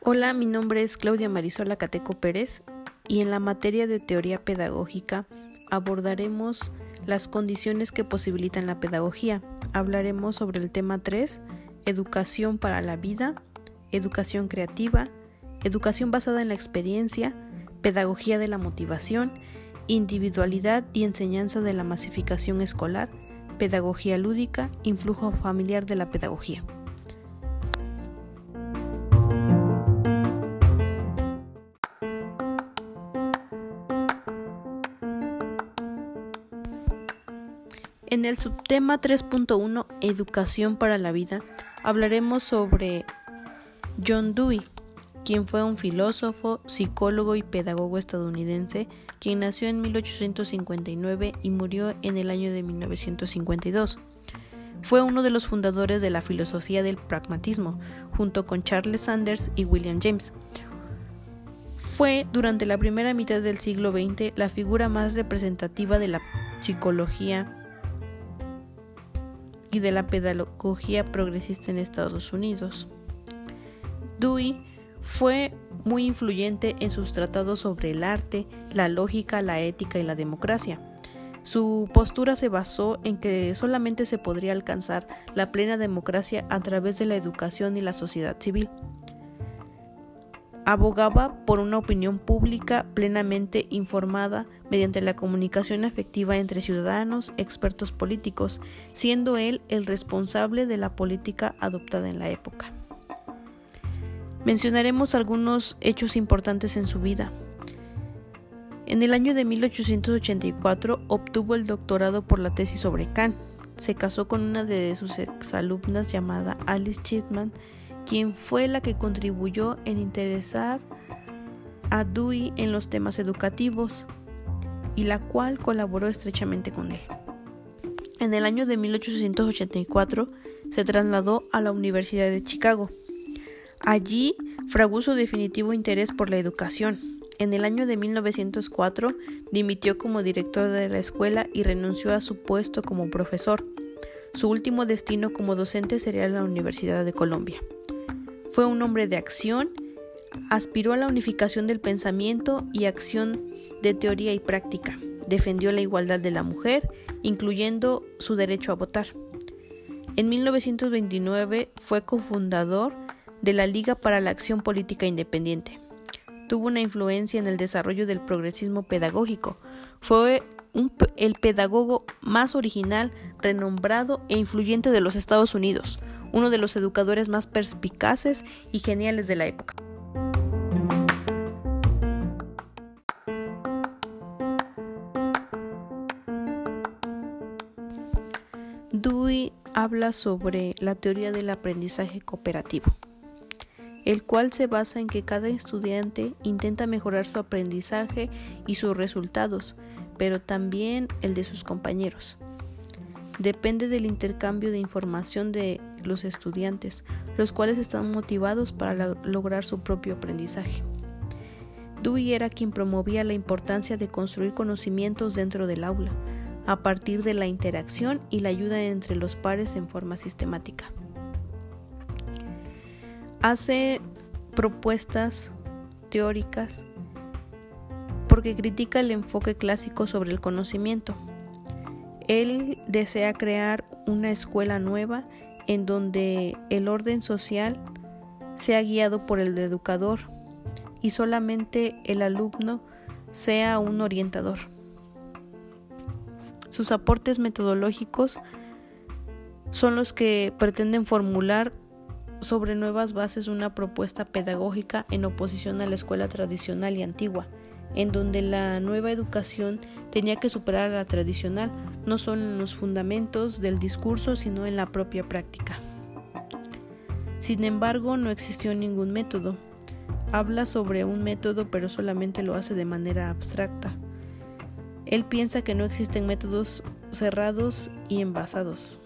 Hola, mi nombre es Claudia Marisola Cateco Pérez y en la materia de teoría pedagógica abordaremos las condiciones que posibilitan la pedagogía. Hablaremos sobre el tema 3, educación para la vida, educación creativa, educación basada en la experiencia, pedagogía de la motivación, individualidad y enseñanza de la masificación escolar, pedagogía lúdica, influjo familiar de la pedagogía. En el subtema 3.1 Educación para la vida hablaremos sobre John Dewey, quien fue un filósofo, psicólogo y pedagogo estadounidense, quien nació en 1859 y murió en el año de 1952. Fue uno de los fundadores de la filosofía del pragmatismo, junto con Charles Sanders y William James. Fue durante la primera mitad del siglo XX la figura más representativa de la psicología y de la pedagogía progresista en Estados Unidos. Dewey fue muy influyente en sus tratados sobre el arte, la lógica, la ética y la democracia. Su postura se basó en que solamente se podría alcanzar la plena democracia a través de la educación y la sociedad civil abogaba por una opinión pública plenamente informada mediante la comunicación efectiva entre ciudadanos, expertos políticos, siendo él el responsable de la política adoptada en la época. Mencionaremos algunos hechos importantes en su vida. En el año de 1884 obtuvo el doctorado por la tesis sobre Kant. Se casó con una de sus exalumnas llamada Alice Chipman quien fue la que contribuyó en interesar a Dewey en los temas educativos y la cual colaboró estrechamente con él. En el año de 1884 se trasladó a la Universidad de Chicago. Allí fraguó su definitivo interés por la educación. En el año de 1904 dimitió como director de la escuela y renunció a su puesto como profesor. Su último destino como docente sería la Universidad de Colombia. Fue un hombre de acción, aspiró a la unificación del pensamiento y acción de teoría y práctica, defendió la igualdad de la mujer, incluyendo su derecho a votar. En 1929 fue cofundador de la Liga para la Acción Política Independiente. Tuvo una influencia en el desarrollo del progresismo pedagógico. Fue el pedagogo más original, renombrado e influyente de los Estados Unidos uno de los educadores más perspicaces y geniales de la época. Dewey habla sobre la teoría del aprendizaje cooperativo, el cual se basa en que cada estudiante intenta mejorar su aprendizaje y sus resultados, pero también el de sus compañeros. Depende del intercambio de información de los estudiantes, los cuales están motivados para lograr su propio aprendizaje. Dewey era quien promovía la importancia de construir conocimientos dentro del aula, a partir de la interacción y la ayuda entre los pares en forma sistemática. Hace propuestas teóricas porque critica el enfoque clásico sobre el conocimiento. Él desea crear una escuela nueva en donde el orden social sea guiado por el educador y solamente el alumno sea un orientador. Sus aportes metodológicos son los que pretenden formular sobre nuevas bases una propuesta pedagógica en oposición a la escuela tradicional y antigua, en donde la nueva educación tenía que superar a la tradicional, no solo en los fundamentos del discurso, sino en la propia práctica. Sin embargo, no existió ningún método. Habla sobre un método, pero solamente lo hace de manera abstracta. Él piensa que no existen métodos cerrados y envasados.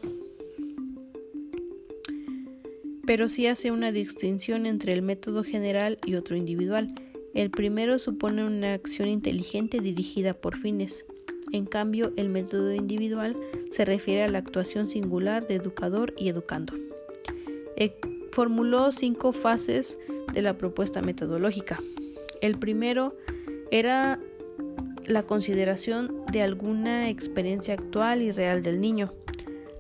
Pero sí hace una distinción entre el método general y otro individual el primero supone una acción inteligente dirigida por fines. En cambio, el método individual se refiere a la actuación singular de educador y educando. E formuló cinco fases de la propuesta metodológica. El primero era la consideración de alguna experiencia actual y real del niño.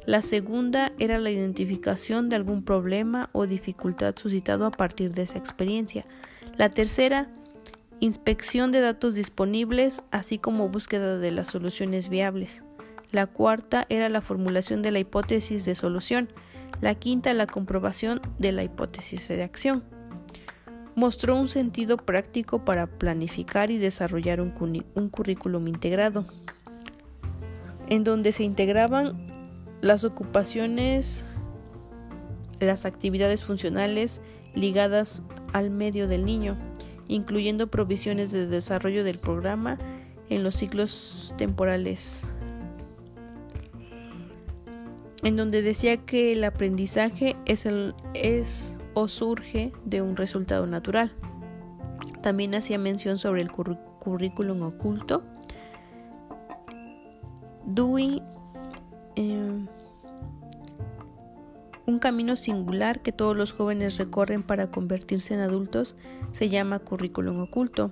La segunda era la identificación de algún problema o dificultad suscitado a partir de esa experiencia. La tercera, inspección de datos disponibles, así como búsqueda de las soluciones viables. La cuarta era la formulación de la hipótesis de solución. La quinta, la comprobación de la hipótesis de acción. Mostró un sentido práctico para planificar y desarrollar un, currículum integrado, en donde se integraban las ocupaciones, las actividades funcionales ligadas al medio del niño, incluyendo provisiones de desarrollo del programa en los ciclos temporales, en donde decía que el aprendizaje es, el, es o surge de un resultado natural. También hacía mención sobre el currículum oculto. Dewey Em, un camino singular que todos los jóvenes recorren para convertirse en adultos se llama currículum oculto,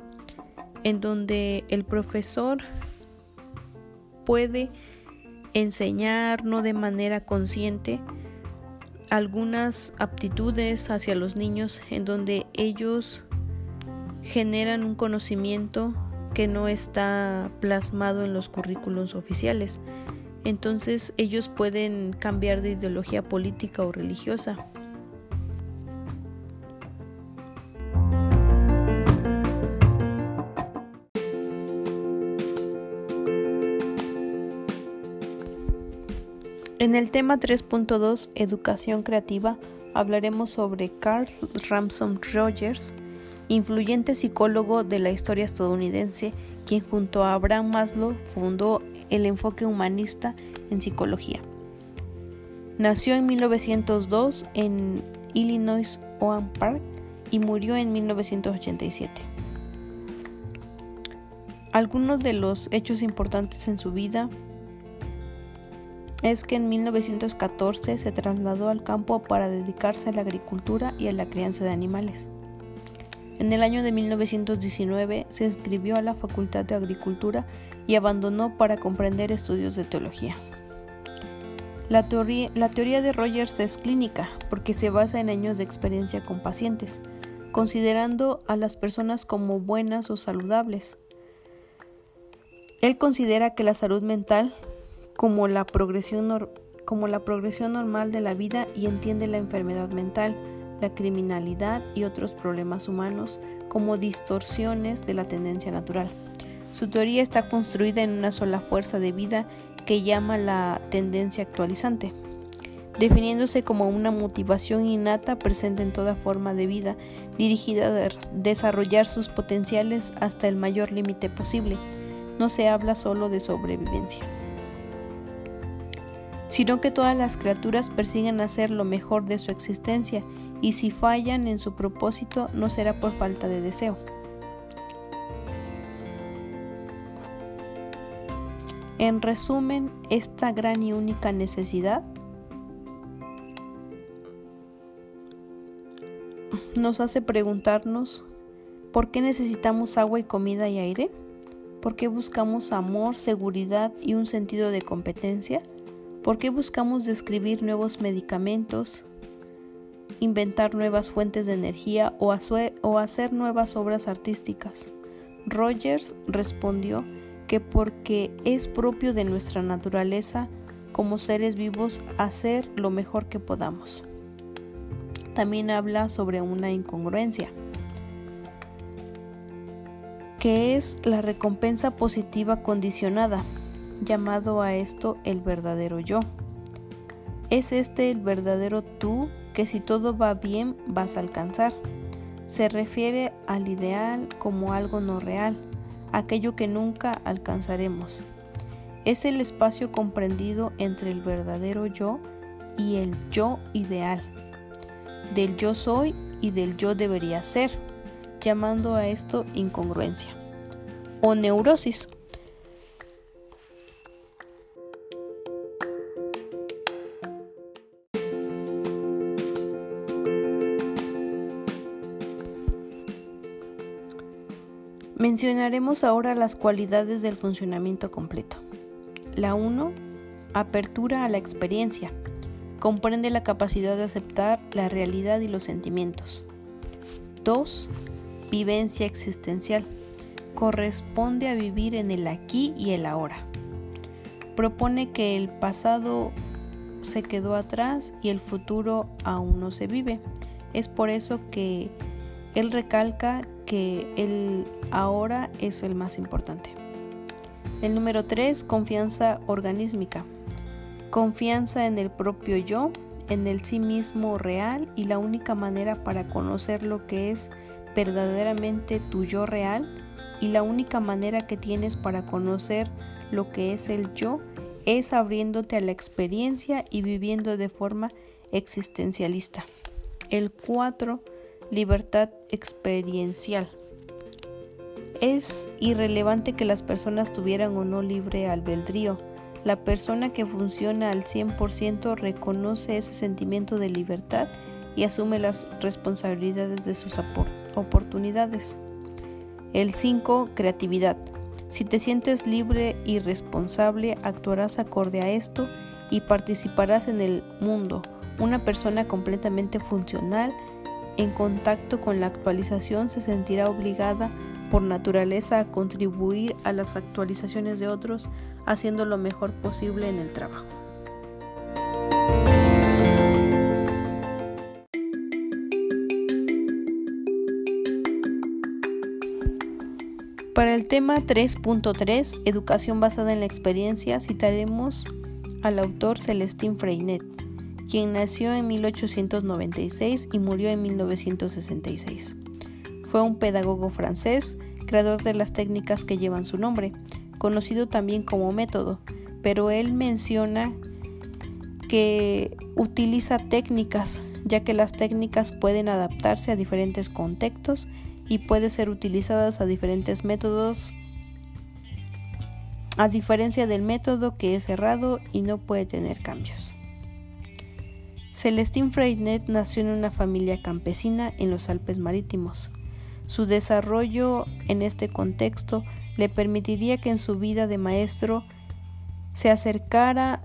en donde el profesor puede enseñar no de manera consciente algunas aptitudes hacia los niños en donde ellos generan un conocimiento que no está plasmado en los currículums oficiales entonces ellos pueden cambiar de ideología política o religiosa. En el tema 3.2, Educación Creativa, hablaremos sobre Carl Ramson Rogers, influyente psicólogo de la historia estadounidense, quien junto a Abraham Maslow fundó el enfoque humanista en psicología. Nació en 1902 en Illinois Oak Park y murió en 1987. Algunos de los hechos importantes en su vida es que en 1914 se trasladó al campo para dedicarse a la agricultura y a la crianza de animales. En el año de 1919 se inscribió a la Facultad de Agricultura y abandonó para comprender estudios de teología. La teoría, de Rogers es clínica porque se basa en años de experiencia con pacientes, considerando a las personas como buenas o saludables. Él considera que la salud mental como la progresión normal de la vida y entiende la enfermedad mental, la criminalidad y otros problemas humanos como distorsiones de la tendencia natural. Su teoría está construida en una sola fuerza de vida que llama la tendencia actualizante, definiéndose como una motivación innata presente en toda forma de vida, dirigida a desarrollar sus potenciales hasta el mayor límite posible. No se habla solo de sobrevivencia, sino que todas las criaturas persiguen hacer lo mejor de su existencia y si fallan en su propósito no será por falta de deseo. En resumen, esta gran y única necesidad nos hace preguntarnos ¿por qué necesitamos agua y comida y aire? ¿Por qué buscamos amor, seguridad y un sentido de competencia? ¿Por qué buscamos describir nuevos medicamentos, inventar nuevas fuentes de energía o hacer nuevas obras artísticas? Rogers respondió que porque es propio de nuestra naturaleza como seres vivos hacer lo mejor que podamos. También habla sobre una incongruencia, que es la recompensa positiva condicionada, llamado a esto el verdadero yo. Es este el verdadero tú que si todo va bien vas a alcanzar. Se refiere al ideal como algo no real aquello que nunca alcanzaremos. Es el espacio comprendido entre el verdadero yo y el yo ideal, del yo soy y del yo debería ser, llamando a esto incongruencia o neurosis. Mencionaremos ahora las cualidades del funcionamiento completo. La 1. Apertura a la experiencia. Comprende la capacidad de aceptar la realidad y los sentimientos. 2. Vivencia existencial. Corresponde a vivir en el aquí y el ahora. Propone que el pasado se quedó atrás y el futuro aún no se vive. Es por eso que él recalca que el ahora es el más importante. El número 3, confianza organísmica. Confianza en el propio yo, en el sí mismo real y la única manera para conocer lo que es verdaderamente tu yo real y la única manera que tienes para conocer lo que es el yo es abriéndote a la experiencia y viviendo de forma existencialista. El 4, libertad experiencial. Es irrelevante que las personas tuvieran o no libre albedrío. La persona que funciona al 100% reconoce ese sentimiento de libertad y asume las responsabilidades de sus oportunidades. El 5. Creatividad. Si te sientes libre y responsable, actuarás acorde a esto y participarás en el mundo. Una persona completamente funcional, en contacto con la actualización, se sentirá obligada por naturaleza a contribuir a las actualizaciones de otros haciendo lo mejor posible en el trabajo. Para el tema 3.3, Educación basada en la experiencia, citaremos al autor Celestín Freinet, quien nació en 1896 y murió en 1966. Fue un pedagogo francés, creador de las técnicas que llevan su nombre, conocido también como método, pero él menciona que utiliza técnicas, ya que las técnicas pueden adaptarse a diferentes contextos y pueden ser utilizadas a diferentes métodos, a diferencia del método que es cerrado y no puede tener cambios. Celestín Freinet nació en una familia campesina en los Alpes Marítimos. Su desarrollo en este contexto le permitiría que en su vida de maestro se acercara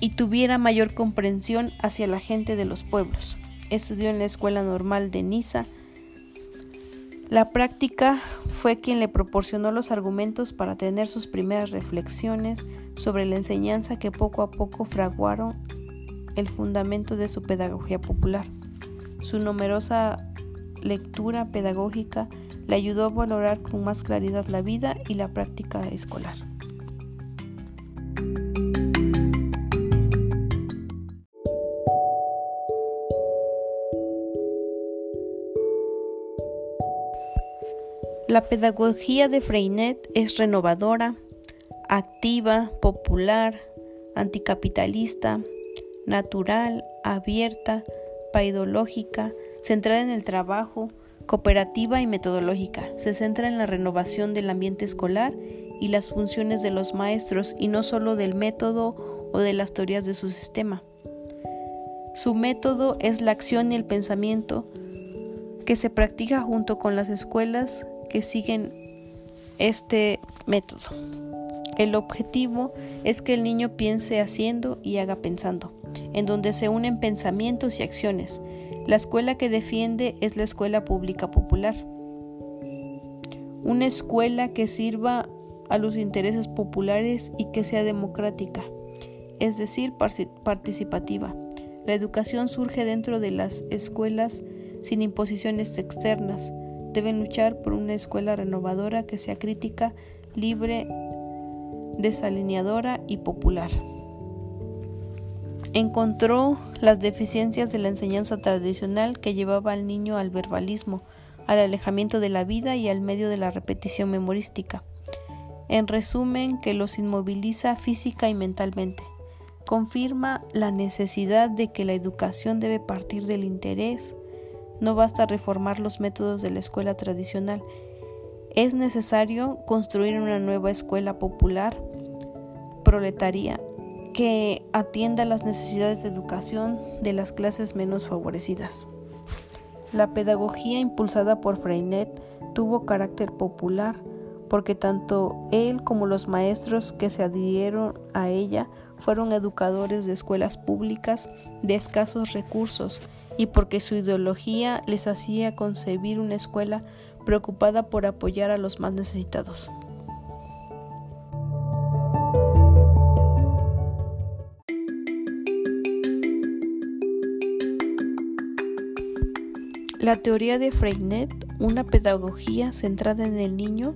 y tuviera mayor comprensión hacia la gente de los pueblos. Estudió en la Escuela Normal de Niza. La práctica fue quien le proporcionó los argumentos para tener sus primeras reflexiones sobre la enseñanza que poco a poco fraguaron el fundamento de su pedagogía popular. Su numerosa lectura pedagógica le ayudó a valorar con más claridad la vida y la práctica escolar. La pedagogía de Freinet es renovadora, activa, popular, anticapitalista, natural, abierta, paidológica, centrada en el trabajo, cooperativa y metodológica. Se centra en la renovación del ambiente escolar y las funciones de los maestros y no solo del método o de las teorías de su sistema. Su método es la acción y el pensamiento que se practica junto con las escuelas que siguen este método. El objetivo es que el niño piense haciendo y haga pensando, en donde se unen pensamientos y acciones, la escuela que defiende es la escuela pública popular. Una escuela que sirva a los intereses populares y que sea democrática, es decir, participativa. La educación surge dentro de las escuelas sin imposiciones externas. Deben luchar por una escuela renovadora que sea crítica, libre, desalineadora y popular. Encontró las deficiencias de la enseñanza tradicional que llevaba al niño al verbalismo, al alejamiento de la vida y al medio de la repetición memorística. En resumen, que los inmoviliza física y mentalmente. Confirma la necesidad de que la educación debe partir del interés. No basta reformar los métodos de la escuela tradicional. Es necesario construir una nueva escuela popular, proletaria, que atienda las necesidades de educación de las clases menos favorecidas. La pedagogía impulsada por Freinet tuvo carácter popular, porque tanto él como los maestros que se adhirieron a ella fueron educadores de escuelas públicas de escasos recursos y porque su ideología les hacía concebir una escuela preocupada por apoyar a los más necesitados. La teoría de Freinet, una pedagogía centrada en el niño,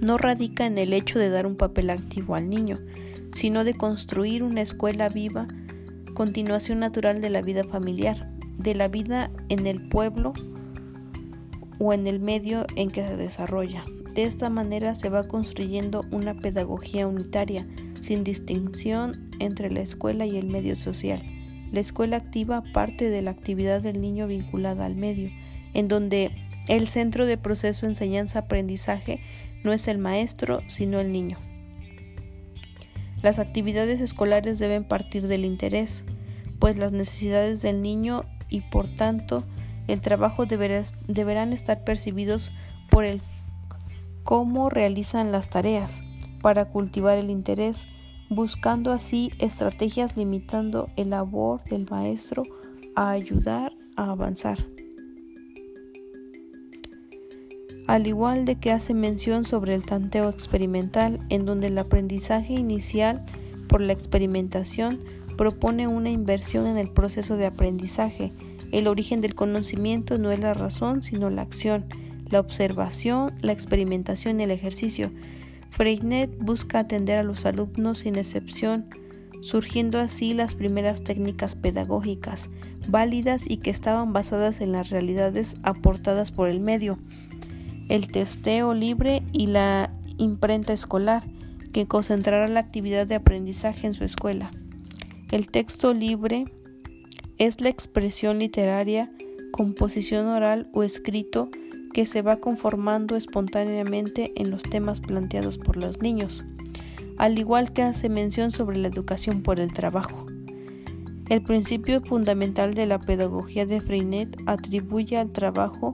no radica en el hecho de dar un papel activo al niño, sino de construir una escuela viva, continuación natural de la vida familiar, de la vida en el pueblo o en el medio en que se desarrolla. De esta manera se va construyendo una pedagogía unitaria, sin distinción entre la escuela y el medio social. La escuela activa parte de la actividad del niño vinculada al medio, en donde el centro de proceso enseñanza-aprendizaje no es el maestro, sino el niño. Las actividades escolares deben partir del interés, pues las necesidades del niño y por tanto el trabajo deberán estar percibidos por el cómo realizan las tareas para cultivar el interés buscando así estrategias limitando el labor del maestro a ayudar a avanzar. Al igual de que hace mención sobre el tanteo experimental, en donde el aprendizaje inicial por la experimentación propone una inversión en el proceso de aprendizaje. El origen del conocimiento no es la razón, sino la acción, la observación, la experimentación y el ejercicio. Freinet busca atender a los alumnos sin excepción, surgiendo así las primeras técnicas pedagógicas, válidas y que estaban basadas en las realidades aportadas por el medio, el testeo libre y la imprenta escolar, que concentrará la actividad de aprendizaje en su escuela. El texto libre es la expresión literaria, composición oral o escrito que se va conformando espontáneamente en los temas planteados por los niños, al igual que hace mención sobre la educación por el trabajo. El principio fundamental de la pedagogía de Freinet atribuye al trabajo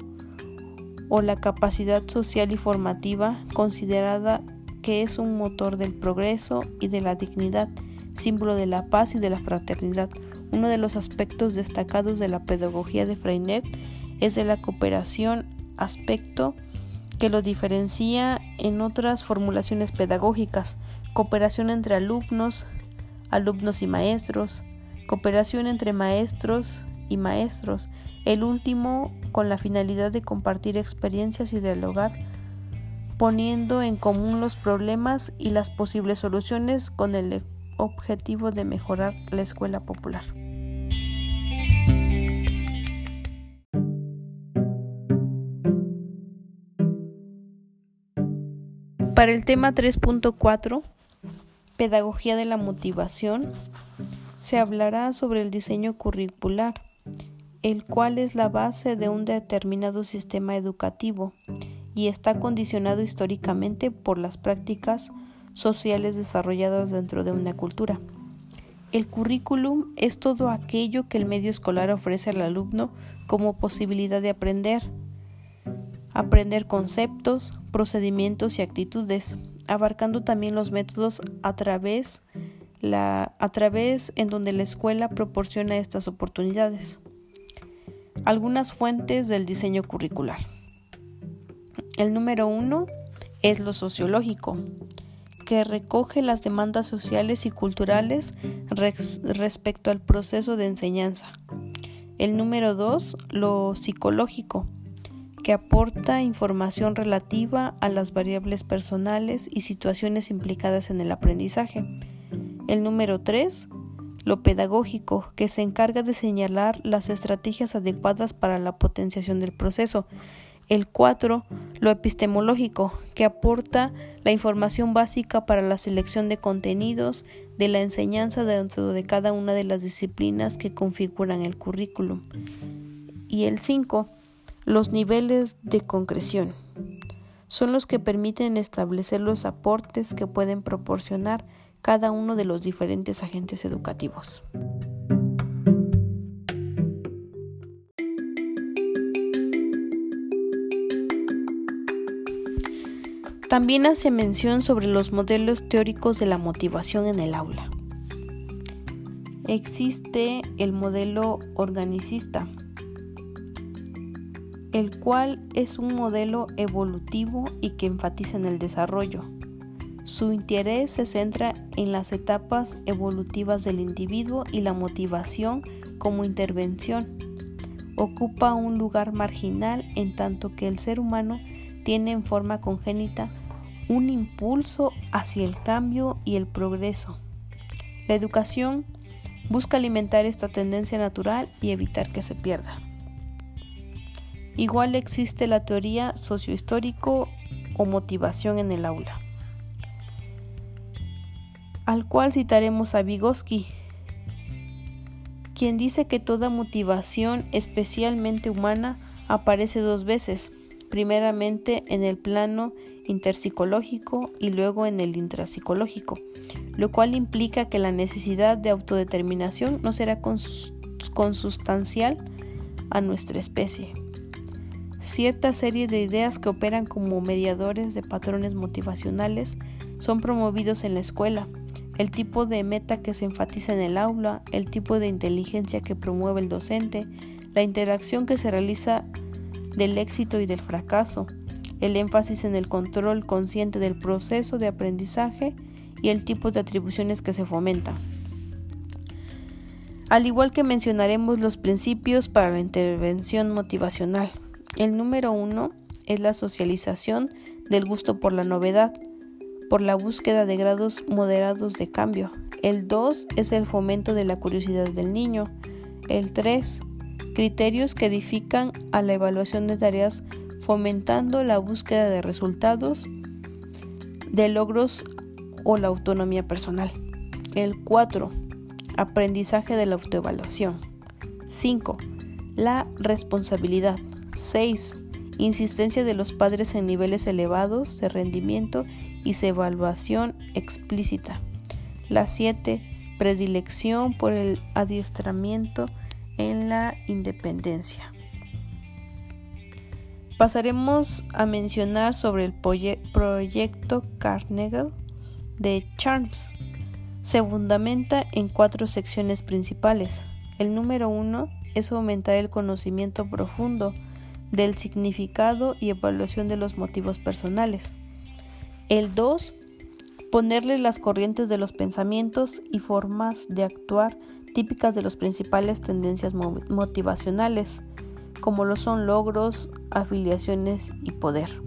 o la capacidad social y formativa considerada que es un motor del progreso y de la dignidad, símbolo de la paz y de la fraternidad. Uno de los aspectos destacados de la pedagogía de Freinet es de la cooperación aspecto que lo diferencia en otras formulaciones pedagógicas, cooperación entre alumnos, alumnos y maestros, cooperación entre maestros y maestros, el último con la finalidad de compartir experiencias y dialogar, poniendo en común los problemas y las posibles soluciones con el objetivo de mejorar la escuela popular. Para el tema 3.4, Pedagogía de la Motivación, se hablará sobre el diseño curricular, el cual es la base de un determinado sistema educativo y está condicionado históricamente por las prácticas sociales desarrolladas dentro de una cultura. El currículum es todo aquello que el medio escolar ofrece al alumno como posibilidad de aprender, aprender conceptos, procedimientos y actitudes, abarcando también los métodos a través, en donde la escuela proporciona estas oportunidades. Algunas fuentes del diseño curricular. El número uno es lo sociológico, que recoge las demandas sociales y culturales respecto al proceso de enseñanza. El número dos, lo psicológico, que aporta información relativa a las variables personales y situaciones implicadas en el aprendizaje. El número 3, lo pedagógico, que se encarga de señalar las estrategias adecuadas para la potenciación del proceso. El 4, lo epistemológico, que aporta la información básica para la selección de contenidos de la enseñanza dentro de cada una de las disciplinas que configuran el currículum. Y el 5, los niveles de concreción son los que permiten establecer los aportes que pueden proporcionar cada uno de los diferentes agentes educativos. También hace mención sobre los modelos teóricos de la motivación en el aula. Existe el modelo organicista, el cual es un modelo evolutivo y que enfatiza en el desarrollo. Su interés se centra en las etapas evolutivas del individuo y la motivación como intervención. Ocupa un lugar marginal en tanto que el ser humano tiene en forma congénita un impulso hacia el cambio y el progreso. La educación busca alimentar esta tendencia natural y evitar que se pierda. Igual existe la teoría sociohistórico o motivación en el aula, al cual citaremos a Vygotsky, quien dice que toda motivación especialmente humana aparece dos veces, primeramente en el plano interpsicológico y luego en el intrapsicológico, lo cual implica que la necesidad de autodeterminación no será consustancial a nuestra especie. Cierta serie de ideas que operan como mediadores de patrones motivacionales son promovidos en la escuela, el tipo de meta que se enfatiza en el aula, el tipo de inteligencia que promueve el docente, la interacción que se realiza del éxito y del fracaso, el énfasis en el control consciente del proceso de aprendizaje y el tipo de atribuciones que se fomentan. Al igual que mencionaremos los principios para la intervención motivacional. El número uno es la socialización del gusto por la novedad, por la búsqueda de grados moderados de cambio. El 2 es el fomento de la curiosidad del niño. El 3, criterios que edifican a la evaluación de tareas fomentando la búsqueda de resultados, de logros o la autonomía personal. El 4. Aprendizaje de la autoevaluación. 5. La responsabilidad. 6. Insistencia de los padres en niveles elevados de rendimiento y evaluación explícita. La 7. Predilección por el adiestramiento en la independencia. Pasaremos a mencionar sobre el proyecto Carnegie de Charms. Se fundamenta en cuatro secciones principales. El número uno es aumentar el conocimiento profundo del significado y evaluación de los motivos personales. El 2. Ponerle las corrientes de los pensamientos y formas de actuar típicas de las principales tendencias motivacionales como lo son logros, afiliaciones y poder.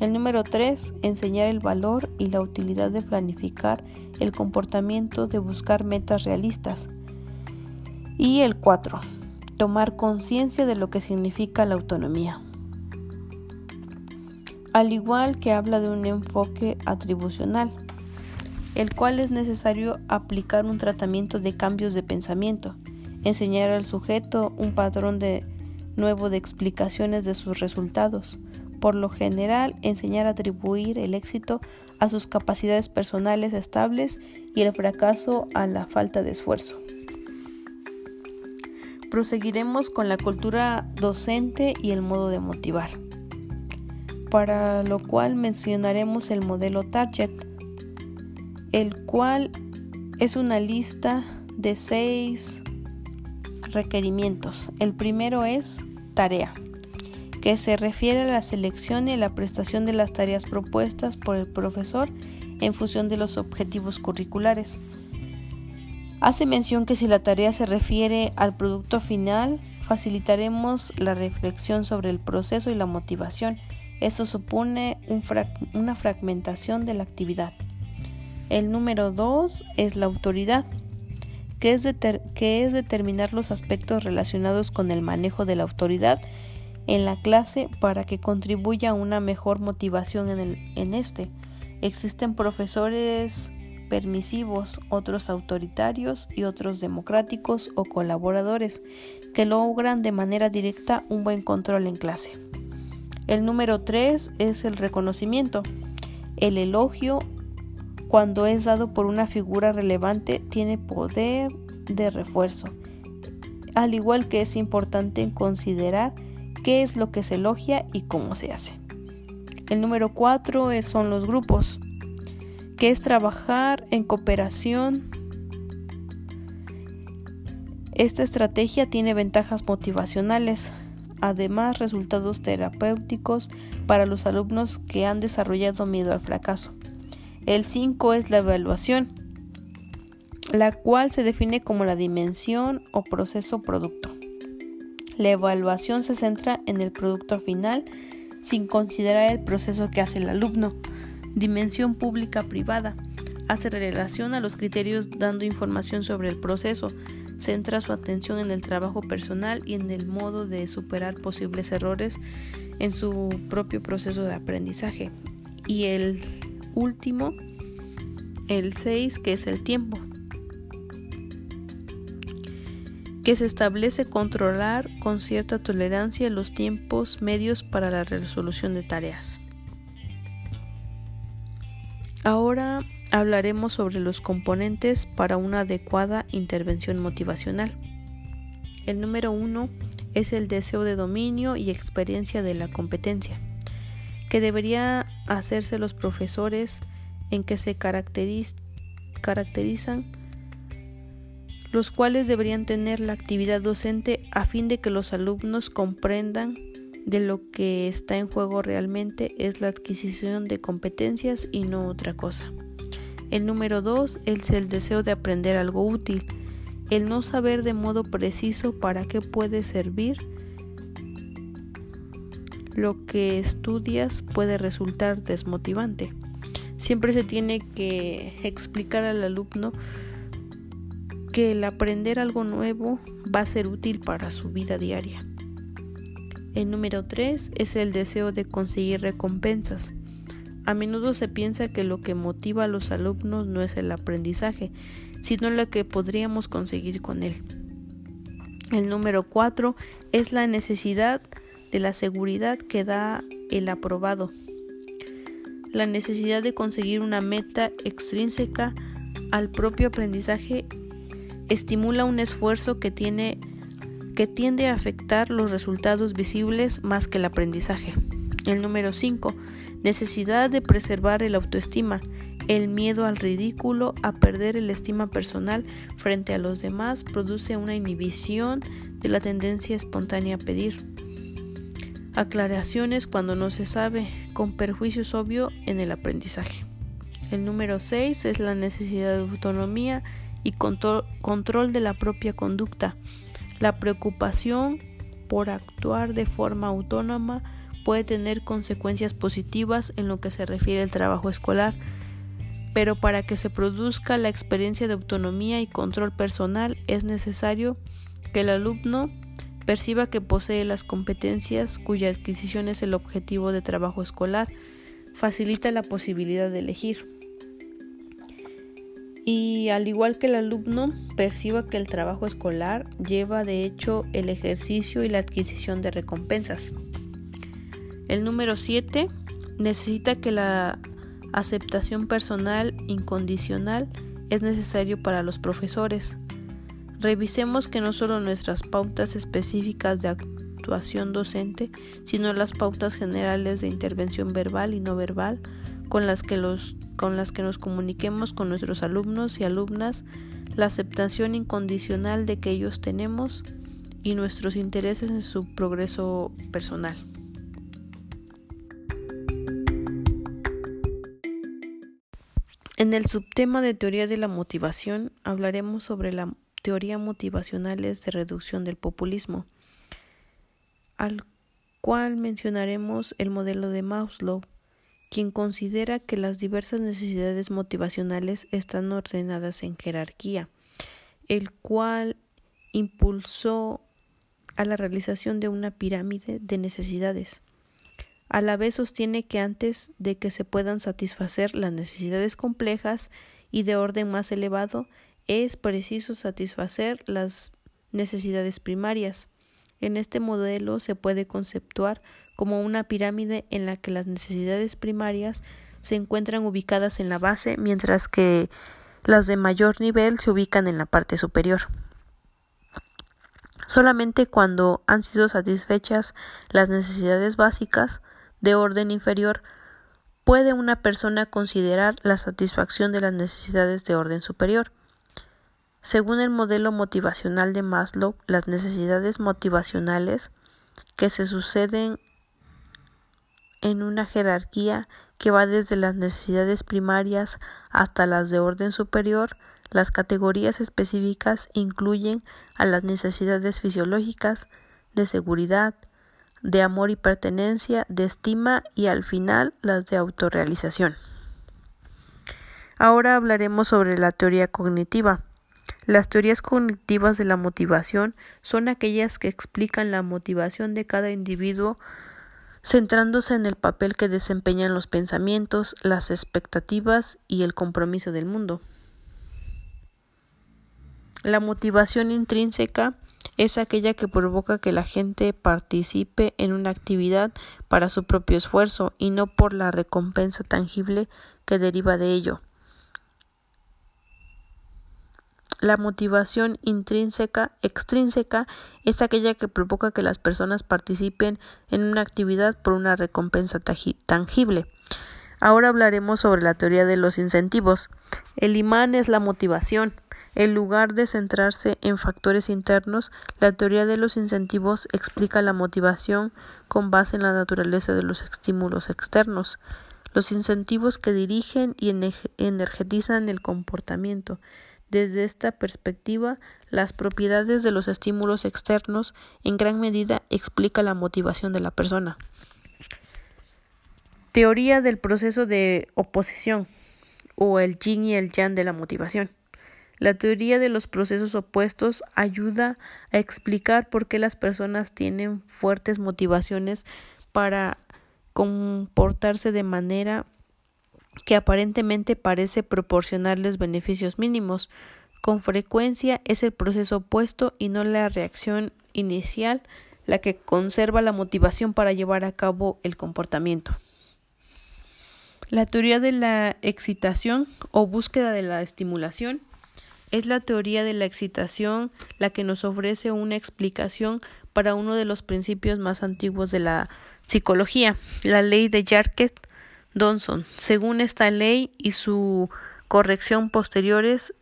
El número 3, enseñar el valor y la utilidad de planificar el comportamiento de buscar metas realistas. Y el 4, tomar conciencia de lo que significa la autonomía. Al igual que habla de un enfoque atribucional, el cual es necesario aplicar un tratamiento de cambios de pensamiento, enseñar al sujeto un patrón de nuevo de explicaciones de sus resultados. Por lo general, enseñar a atribuir el éxito a sus capacidades personales estables y el fracaso a la falta de esfuerzo. Proseguiremos con la cultura docente y el modo de motivar, para lo cual mencionaremos el modelo Target, el cual es una lista de seis requerimientos. El primero es tarea, que se refiere a la selección y la prestación de las tareas propuestas por el profesor en función de los objetivos curriculares. Hace mención que si la tarea se refiere al producto final, facilitaremos la reflexión sobre el proceso y la motivación. Esto supone una fragmentación de la actividad. El número 2 es la autoridad que es, que es determinar los aspectos relacionados con el manejo de la autoridad en la clase para que contribuya a una mejor motivación en, el, en este. Existen profesores permisivos, otros autoritarios y otros democráticos o colaboradores que logran de manera directa un buen control en clase. El número 3 es el reconocimiento. El elogio cuando es dado por una figura relevante, tiene poder de refuerzo. Al igual que es importante considerar qué es lo que se elogia y cómo se hace. El número cuatro son los grupos, que es trabajar en cooperación. Esta estrategia tiene ventajas motivacionales, además resultados terapéuticos para los alumnos que han desarrollado miedo al fracaso. El 5 es la evaluación, la cual se define como la dimensión o proceso producto. La evaluación se centra en el producto final sin considerar el proceso que hace el alumno. Dimensión pública-privada. Hace relación a los criterios dando información sobre el proceso. Centra su atención en el trabajo personal y en el modo de superar posibles errores en su propio proceso de aprendizaje. Y el último, el 6, que es el tiempo. que se establece controlar con cierta tolerancia los tiempos medios para la resolución de tareas. Ahora hablaremos sobre los componentes para una adecuada intervención motivacional. El número uno es el deseo de dominio y experiencia de la competencia, que debería hacerse los profesores en que se caracterizan los cuales deberían tener la actividad docente a fin de que los alumnos comprendan de lo que está en juego realmente es la adquisición de competencias y no otra cosa. El número dos es el deseo de aprender algo útil, el no saber de modo preciso para qué puede servir lo que estudias puede resultar desmotivante. Siempre se tiene que explicar al alumno que el aprender algo nuevo va a ser útil para su vida diaria. El número 3 es el deseo de conseguir recompensas. A menudo se piensa que lo que motiva a los alumnos no es el aprendizaje, sino lo que podríamos conseguir con él. El número 4 es la necesidad de la seguridad que da el aprobado. La necesidad de conseguir una meta extrínseca al propio aprendizaje estimula un esfuerzo que, tiene, que tiende a afectar los resultados visibles más que el aprendizaje. El número 5. Necesidad de preservar el autoestima. El miedo al ridículo, a perder el estima personal frente a los demás, produce una inhibición de la tendencia espontánea a pedir. Aclaraciones cuando no se sabe, con perjuicios obvio en el aprendizaje. El número 6 es la necesidad de autonomía y control, de la propia conducta. La preocupación por actuar de forma autónoma puede tener consecuencias positivas en lo que se refiere al trabajo escolar, pero para que se produzca la experiencia de autonomía y control personal es necesario que el alumno perciba que posee las competencias cuya adquisición es el objetivo de trabajo escolar, facilita la posibilidad de elegir y al igual que el alumno perciba que el trabajo escolar lleva de hecho el ejercicio y la adquisición de recompensas. El número 7 necesita que la aceptación personal incondicional es necesario para los profesores. Revisemos que no solo nuestras pautas específicas de actuación docente, sino las pautas generales de intervención verbal y no verbal con las que los con las que nos comuniquemos con nuestros alumnos y alumnas, la aceptación incondicional de que ellos tenemos y nuestros intereses en su progreso personal. En el subtema de teoría de la motivación hablaremos sobre la teoría motivacionales de reducción del populismo, al cual mencionaremos el modelo de Maslow quien considera que las diversas necesidades motivacionales están ordenadas en jerarquía, el cual impulsó a la realización de una pirámide de necesidades. A la vez sostiene que antes de que se puedan satisfacer las necesidades complejas y de orden más elevado, es preciso satisfacer las necesidades primarias. En este modelo se puede conceptuar como una pirámide en la que las necesidades primarias se encuentran ubicadas en la base, mientras que las de mayor nivel se ubican en la parte superior. Solamente cuando han sido satisfechas las necesidades básicas de orden inferior puede una persona considerar la satisfacción de las necesidades de orden superior? Según el modelo motivacional de Maslow, las necesidades motivacionales que se suceden en una jerarquía que va desde las necesidades primarias hasta las de orden superior, las categorías específicas incluyen a las necesidades fisiológicas, de seguridad, de amor y pertenencia, de estima y al final las de autorrealización. Ahora hablaremos sobre la teoría cognitiva. Las teorías cognitivas de la motivación son aquellas que explican la motivación de cada individuo centrándose en el papel que desempeñan los pensamientos, las expectativas y el compromiso del mundo. La motivación intrínseca es aquella que provoca que la gente participe en una actividad para su propio esfuerzo y no por la recompensa tangible que deriva de ello. La motivación intrínseca, extrínseca, es aquella que provoca que las personas participen en una actividad por una recompensa tangible. Ahora hablaremos sobre la teoría de los incentivos. El imán es la motivación. En lugar de centrarse en factores internos, la teoría de los incentivos explica la motivación con base en la naturaleza de los estímulos externos. Los incentivos que dirigen y energetizan el comportamiento desde esta perspectiva, las propiedades de los estímulos externos en gran medida explica la motivación de la persona. Teoría del proceso de oposición o el yin y el yang de la motivación. La teoría de los procesos opuestos ayuda a explicar por qué las personas tienen fuertes motivaciones para comportarse de manera que aparentemente parece proporcionarles beneficios mínimos. Con frecuencia es el proceso opuesto y no la reacción inicial la que conserva la motivación para llevar a cabo el comportamiento. La teoría de la excitación o búsqueda de la estimulación es la teoría de la excitación la que nos ofrece una explicación para uno de los principios más antiguos de la psicología, la ley de Jarket Donson. Según esta ley y su corrección posteriores,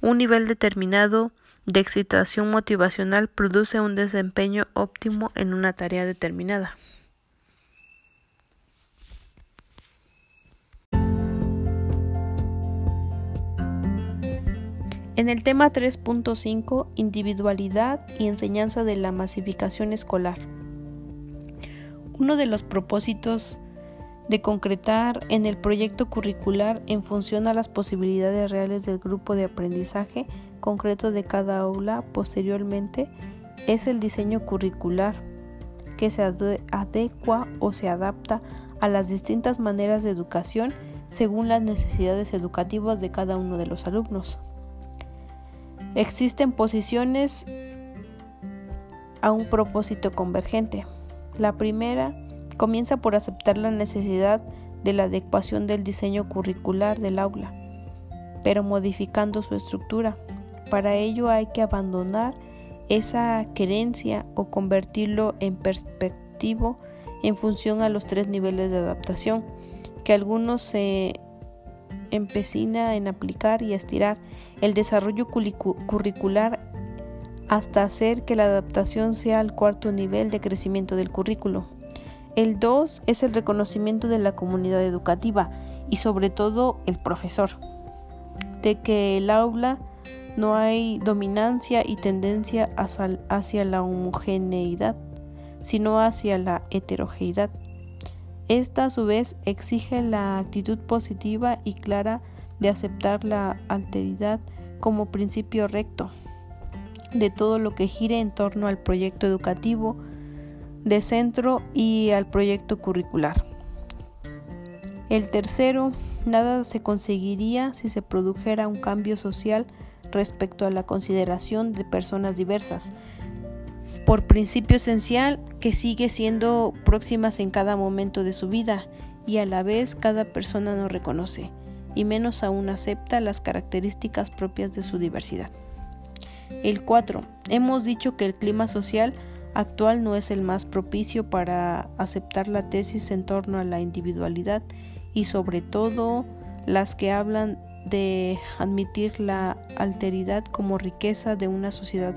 un nivel determinado de excitación motivacional produce un desempeño óptimo en una tarea determinada. En el tema 3.5, individualidad y enseñanza de la masificación escolar. Uno de los propósitos de concretar en el proyecto curricular en función a las posibilidades reales del grupo de aprendizaje concreto de cada aula posteriormente es el diseño curricular que se adecua o se adapta a las distintas maneras de educación según las necesidades educativas de cada uno de los alumnos. Existen posiciones a un propósito convergente. La primera comienza por aceptar la necesidad de la adecuación del diseño curricular del aula, pero modificando su estructura. Para ello hay que abandonar esa querencia o convertirlo en perspectivo en función a los tres niveles de adaptación que algunos se empecina en aplicar y estirar el desarrollo curricular hasta hacer que la adaptación sea el cuarto nivel de crecimiento del currículo. El 2 es el reconocimiento de la comunidad educativa y sobre todo el profesor, de que el aula no hay dominancia y tendencia hacia la homogeneidad, sino hacia la heterogeneidad. Esta a su vez exige la actitud positiva y clara de aceptar la alteridad como principio recto de todo lo que gire en torno al proyecto educativo, de centro y al proyecto curricular. El tercero, nada se conseguiría si se produjera un cambio social respecto a la consideración de personas diversas, por principio esencial que sigue siendo próximas en cada momento de su vida y a la vez cada persona no reconoce, y menos aún acepta las características propias de su diversidad. El 4. Hemos dicho que el clima social actual no es el más propicio para aceptar la tesis en torno a la individualidad y sobre todo las que hablan de admitir la alteridad como riqueza de una sociedad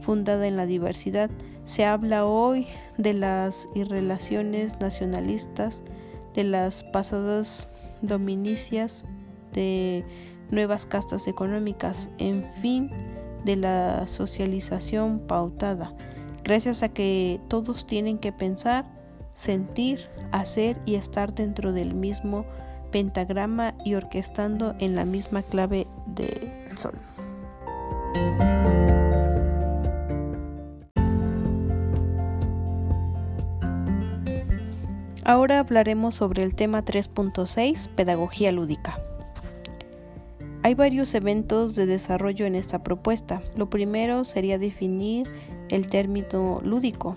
fundada en la diversidad. Se habla hoy de las irrelaciones nacionalistas, de las pasadas dominicias, de nuevas castas económicas, en fin, de la socialización pautada, gracias a que todos tienen que pensar, sentir, hacer y estar dentro del mismo pentagrama y orquestando en la misma clave del sol. Ahora hablaremos sobre el tema 3.6, Pedagogía Lúdica. Hay varios eventos de desarrollo en esta propuesta. Lo primero sería definir el término lúdico.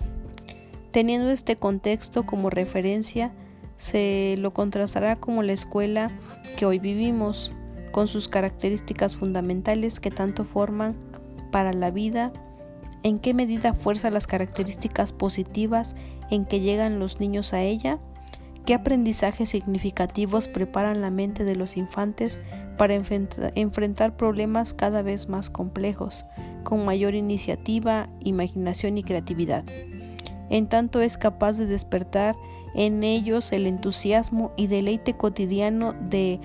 Teniendo este contexto como referencia, se lo contrastará como la escuela que hoy vivimos, con sus características fundamentales que tanto forman para la vida, en qué medida fuerza las características positivas en que llegan los niños a ella, qué aprendizajes significativos preparan la mente de los infantes para enfrentar problemas cada vez más complejos, con mayor iniciativa, imaginación y creatividad. En tanto es capaz de despertar en ellos el entusiasmo y deleite cotidiano de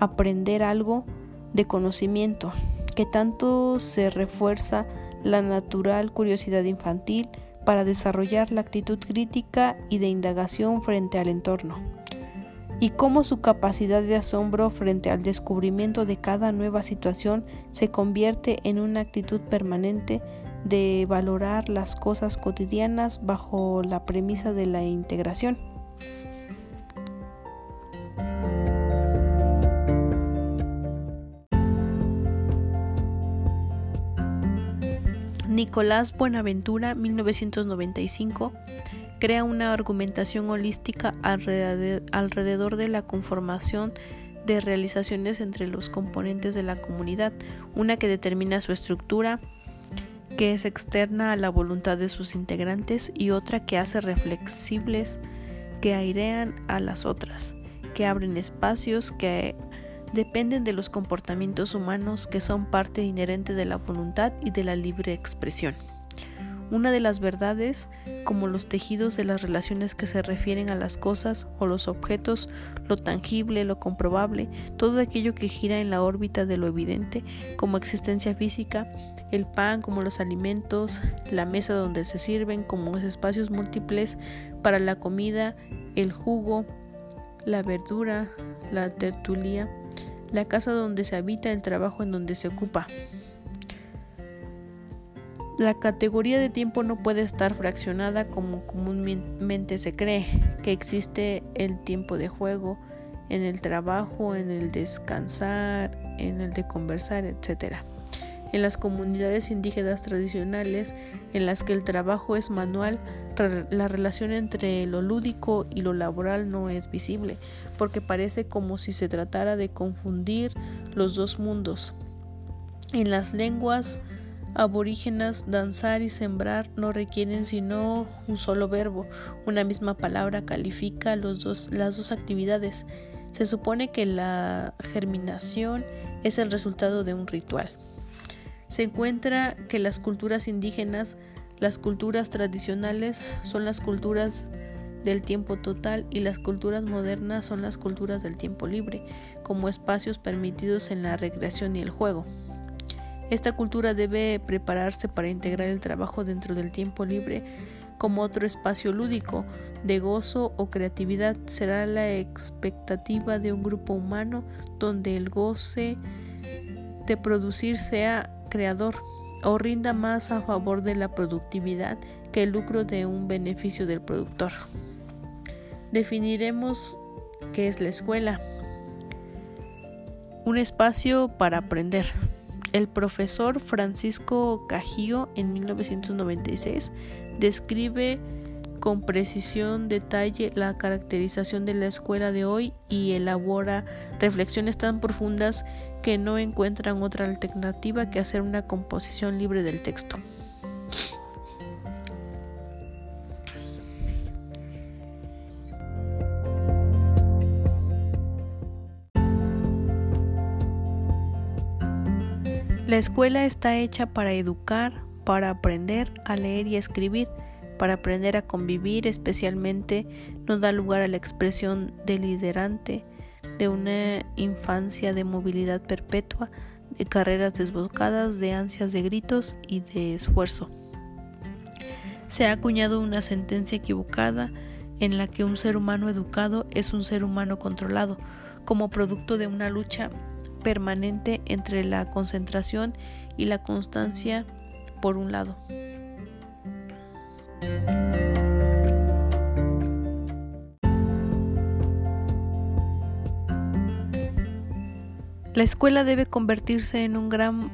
aprender algo de conocimiento, que tanto se refuerza la natural curiosidad infantil para desarrollar la actitud crítica y de indagación frente al entorno, y cómo su capacidad de asombro frente al descubrimiento de cada nueva situación se convierte en una actitud permanente de valorar las cosas cotidianas bajo la premisa de la integración. Nicolás Buenaventura, 1995, crea una argumentación holística alrededor de la conformación de realizaciones entre los componentes de la comunidad, una que determina su estructura, que es externa a la voluntad de sus integrantes y otra que hace reflexibles, que airean a las otras, que abren espacios, que dependen de los comportamientos humanos que son parte inherente de la voluntad y de la libre expresión. Una de las verdades, como los tejidos de las relaciones que se refieren a las cosas o los objetos, lo tangible, lo comprobable, todo aquello que gira en la órbita de lo evidente, como existencia física, el pan como los alimentos, la mesa donde se sirven como los espacios múltiples para la comida, el jugo, la verdura, la tertulia, la casa donde se habita, el trabajo en donde se ocupa. La categoría de tiempo no puede estar fraccionada como comúnmente se cree, que existe el tiempo de juego, en el trabajo, en el descansar, en el de conversar, etc. En las comunidades indígenas tradicionales, en las que el trabajo es manual, la relación entre lo lúdico y lo laboral no es visible, porque parece como si se tratara de confundir los dos mundos. En las lenguas aborígenas, danzar y sembrar no requieren sino un solo verbo. Una misma palabra califica los dos, las dos actividades. Se supone que la germinación es el resultado de un ritual. Se encuentra que las culturas indígenas las culturas tradicionales son las culturas del tiempo total y las culturas modernas son las culturas del tiempo libre, como espacios permitidos en la recreación y el juego. Esta cultura debe prepararse para integrar el trabajo dentro del tiempo libre como otro espacio lúdico de gozo o creatividad. Será la expectativa de un grupo humano donde el goce de producir sea creador o rinda más a favor de la productividad que el lucro de un beneficio del productor. Definiremos qué es la escuela. Un espacio para aprender. El profesor Francisco Cajío en 1996 describe con precisión, detalle la caracterización de la escuela de hoy y elabora reflexiones tan profundas que no encuentran otra alternativa que hacer una composición libre del texto. La escuela está hecha para educar, para aprender a leer y escribir, para aprender a convivir, especialmente no da lugar a la expresión deliderante de una infancia de movilidad perpetua, de carreras desbocadas, de ansias de gritos y de esfuerzo. Se ha acuñado una sentencia equivocada en la que un ser humano educado es un ser humano controlado, como producto de una lucha permanente entre la concentración y la constancia por un lado. La escuela debe convertirse en un gran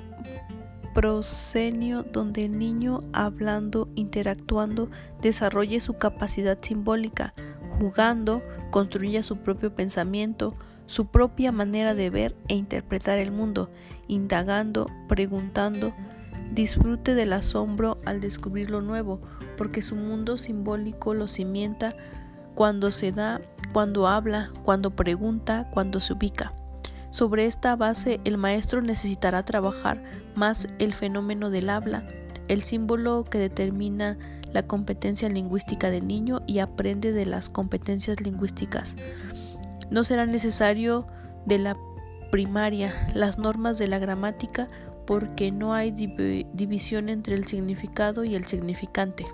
proscenio donde el niño, hablando, interactuando, desarrolle su capacidad simbólica, jugando, construya su propio pensamiento, su propia manera de ver e interpretar el mundo, indagando, preguntando, disfrute del asombro al descubrir lo nuevo, porque su mundo simbólico lo cimienta cuando se da, cuando habla, cuando pregunta, cuando se ubica. Sobre esta base el maestro necesitará trabajar más el fenómeno del habla, el símbolo que determina la competencia lingüística del niño y aprende de las competencias lingüísticas. No será necesario de la primaria las normas de la gramática porque no hay división entre el significado y el significante.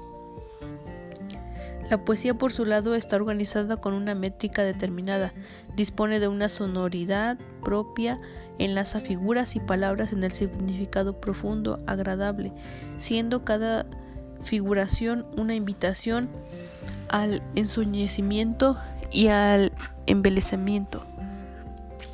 La poesía por su lado está organizada con una métrica determinada, dispone de una sonoridad propia, enlaza figuras y palabras en el significado profundo, agradable, siendo cada figuración una invitación al ensoñecimiento y al embelezamiento.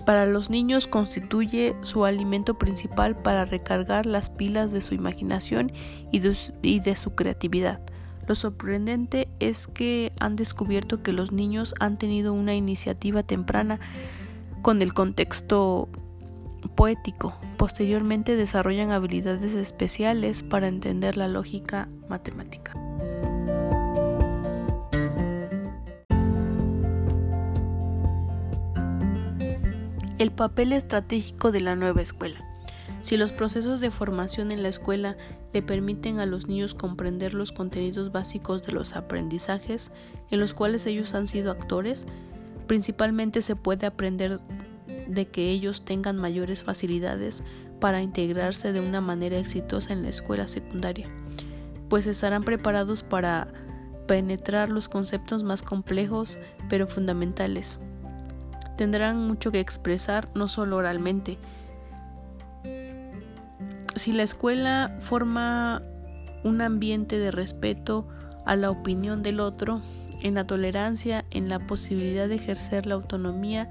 Para los niños constituye su alimento principal para recargar las pilas de su imaginación y de su creatividad. Lo sorprendente es que han descubierto que los niños han tenido una iniciativa temprana con el contexto poético. Posteriormente desarrollan habilidades especiales para entender la lógica matemática. El papel estratégico de la nueva escuela. Si los procesos de formación en la escuela le permiten a los niños comprender los contenidos básicos de los aprendizajes en los cuales ellos han sido actores, principalmente se puede aprender de que ellos tengan mayores facilidades para integrarse de una manera exitosa en la escuela secundaria, pues estarán preparados para penetrar los conceptos más complejos pero fundamentales. Tendrán mucho que expresar no solo oralmente, si la escuela forma un ambiente de respeto a la opinión del otro, en la tolerancia, en la posibilidad de ejercer la autonomía,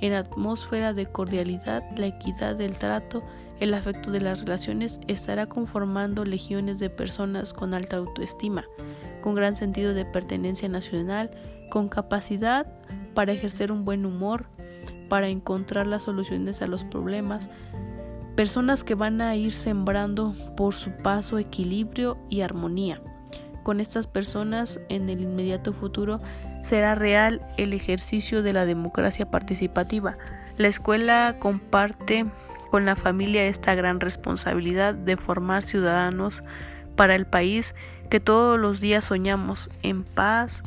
en atmósfera de cordialidad, la equidad del trato, el afecto de las relaciones, estará conformando legiones de personas con alta autoestima, con gran sentido de pertenencia nacional, con capacidad para ejercer un buen humor, para encontrar las soluciones a los problemas, personas que van a ir sembrando por su paso equilibrio y armonía. Con estas personas en el inmediato futuro será real el ejercicio de la democracia participativa. La escuela comparte con la familia esta gran responsabilidad de formar ciudadanos para el país que todos los días soñamos en paz,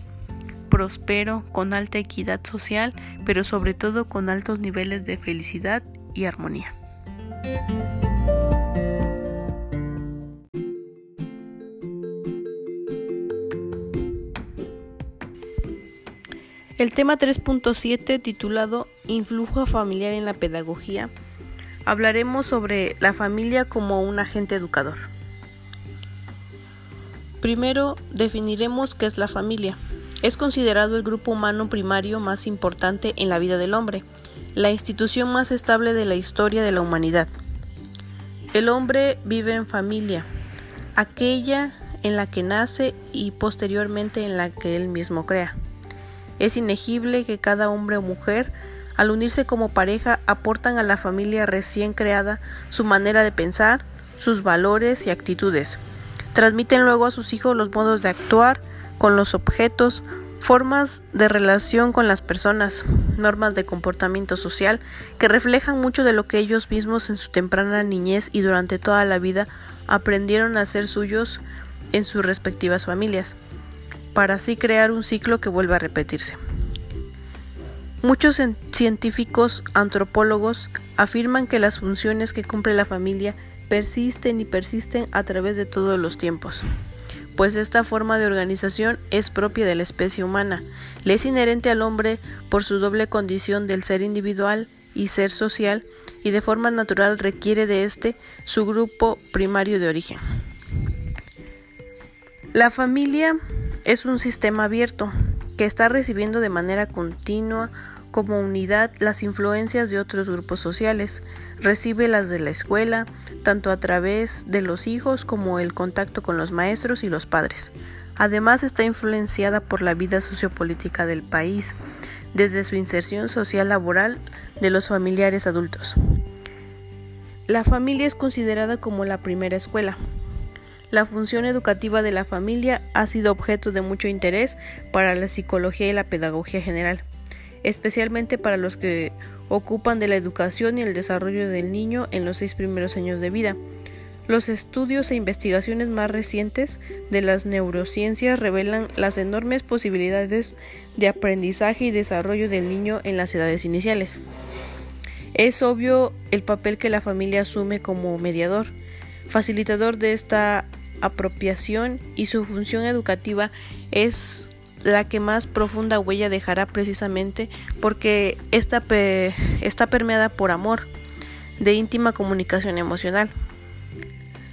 próspero, con alta equidad social, pero sobre todo con altos niveles de felicidad y armonía. El tema 3.7 titulado Influjo familiar en la pedagogía hablaremos sobre la familia como un agente educador. Primero definiremos qué es la familia. Es considerado el grupo humano primario más importante en la vida del hombre la institución más estable de la historia de la humanidad. El hombre vive en familia, aquella en la que nace y posteriormente en la que él mismo crea. Es inegible que cada hombre o mujer, al unirse como pareja, aportan a la familia recién creada su manera de pensar, sus valores y actitudes. Transmiten luego a sus hijos los modos de actuar con los objetos, formas de relación con las personas, normas de comportamiento social que reflejan mucho de lo que ellos mismos en su temprana niñez y durante toda la vida aprendieron a ser suyos en sus respectivas familias, para así crear un ciclo que vuelva a repetirse. Muchos científicos antropólogos afirman que las funciones que cumple la familia persisten y persisten a través de todos los tiempos pues esta forma de organización es propia de la especie humana, le es inherente al hombre por su doble condición del ser individual y ser social, y de forma natural requiere de éste su grupo primario de origen. La familia es un sistema abierto que está recibiendo de manera continua como unidad las influencias de otros grupos sociales, recibe las de la escuela, tanto a través de los hijos como el contacto con los maestros y los padres. Además está influenciada por la vida sociopolítica del país, desde su inserción social laboral de los familiares adultos. La familia es considerada como la primera escuela. La función educativa de la familia ha sido objeto de mucho interés para la psicología y la pedagogía general especialmente para los que ocupan de la educación y el desarrollo del niño en los seis primeros años de vida. Los estudios e investigaciones más recientes de las neurociencias revelan las enormes posibilidades de aprendizaje y desarrollo del niño en las edades iniciales. Es obvio el papel que la familia asume como mediador, facilitador de esta apropiación y su función educativa es la que más profunda huella dejará precisamente porque está, permeada por amor, de íntima comunicación emocional.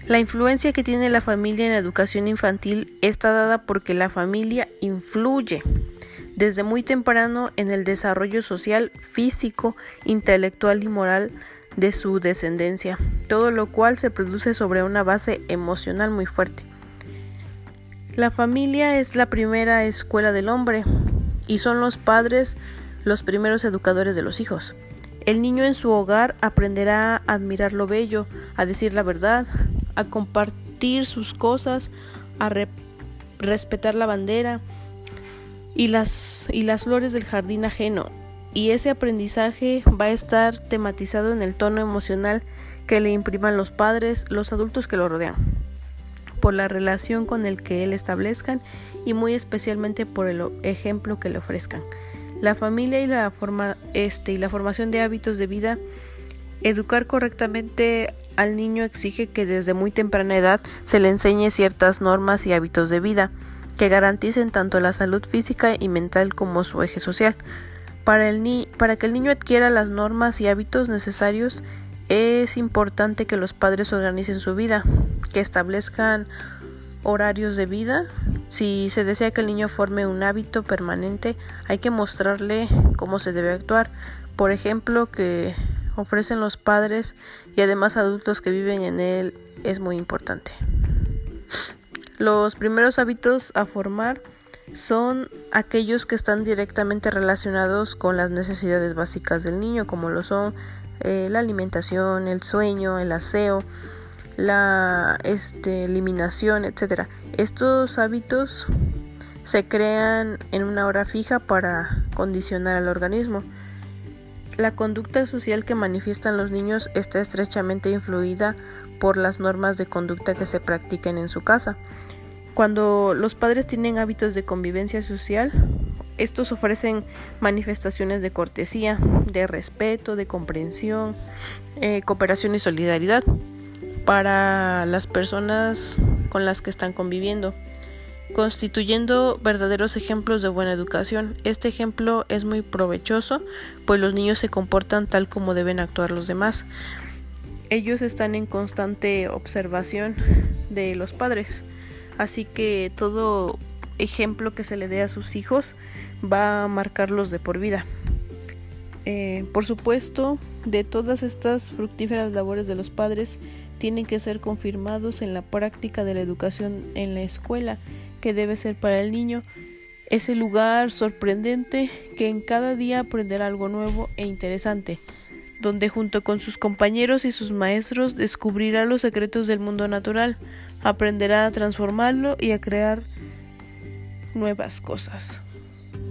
La influencia que tiene la familia en la educación infantil está dada porque la familia influye desde muy temprano en el desarrollo social, físico, intelectual y moral de su descendencia, todo lo cual se produce sobre una base emocional muy fuerte. La familia es la primera escuela del hombre y son los padres los primeros educadores de los hijos. El niño en su hogar aprenderá a admirar lo bello, a decir la verdad, a compartir sus cosas, a respetar la bandera y las, y las flores del jardín ajeno. Y ese aprendizaje va a estar tematizado en el tono emocional que le impriman los padres, los adultos que lo rodean por la relación con el que él establezcan y muy especialmente por el ejemplo que le ofrezcan. La familia y la, forma, este, y la formación de hábitos de vida, educar correctamente al niño exige que desde muy temprana edad se le enseñe ciertas normas y hábitos de vida que garanticen tanto la salud física y mental como su eje social. Para, el ni para que el niño adquiera las normas y hábitos necesarios, es importante que los padres organicen su vida, que establezcan horarios de vida. Si se desea que el niño forme un hábito permanente, hay que mostrarle cómo se debe actuar. Por ejemplo, que ofrecen los padres y además adultos que viven en él es muy importante. Los primeros hábitos a formar son aquellos que están directamente relacionados con las necesidades básicas del niño, como lo son eh, la alimentación, el sueño, el aseo, la este, eliminación, etc. Estos hábitos se crean en una hora fija para condicionar al organismo. La conducta social que manifiestan los niños está estrechamente influida por las normas de conducta que se practiquen en su casa. Cuando los padres tienen hábitos de convivencia social, estos ofrecen manifestaciones de cortesía, de respeto, de comprensión, eh, cooperación y solidaridad para las personas con las que están conviviendo, constituyendo verdaderos ejemplos de buena educación. Este ejemplo es muy provechoso, pues los niños se comportan tal como deben actuar los demás. Ellos están en constante observación de los padres, así que todo ejemplo que se le dé a sus hijos va a marcarlos de por vida. Eh, por supuesto, de todas estas fructíferas labores de los padres, tienen que ser confirmados en la práctica de la educación en la escuela, que debe ser para el niño ese lugar sorprendente que en cada día aprenderá algo nuevo e interesante, donde junto con sus compañeros y sus maestros descubrirá los secretos del mundo natural, aprenderá a transformarlo y a crear nuevas cosas.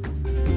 Thank you.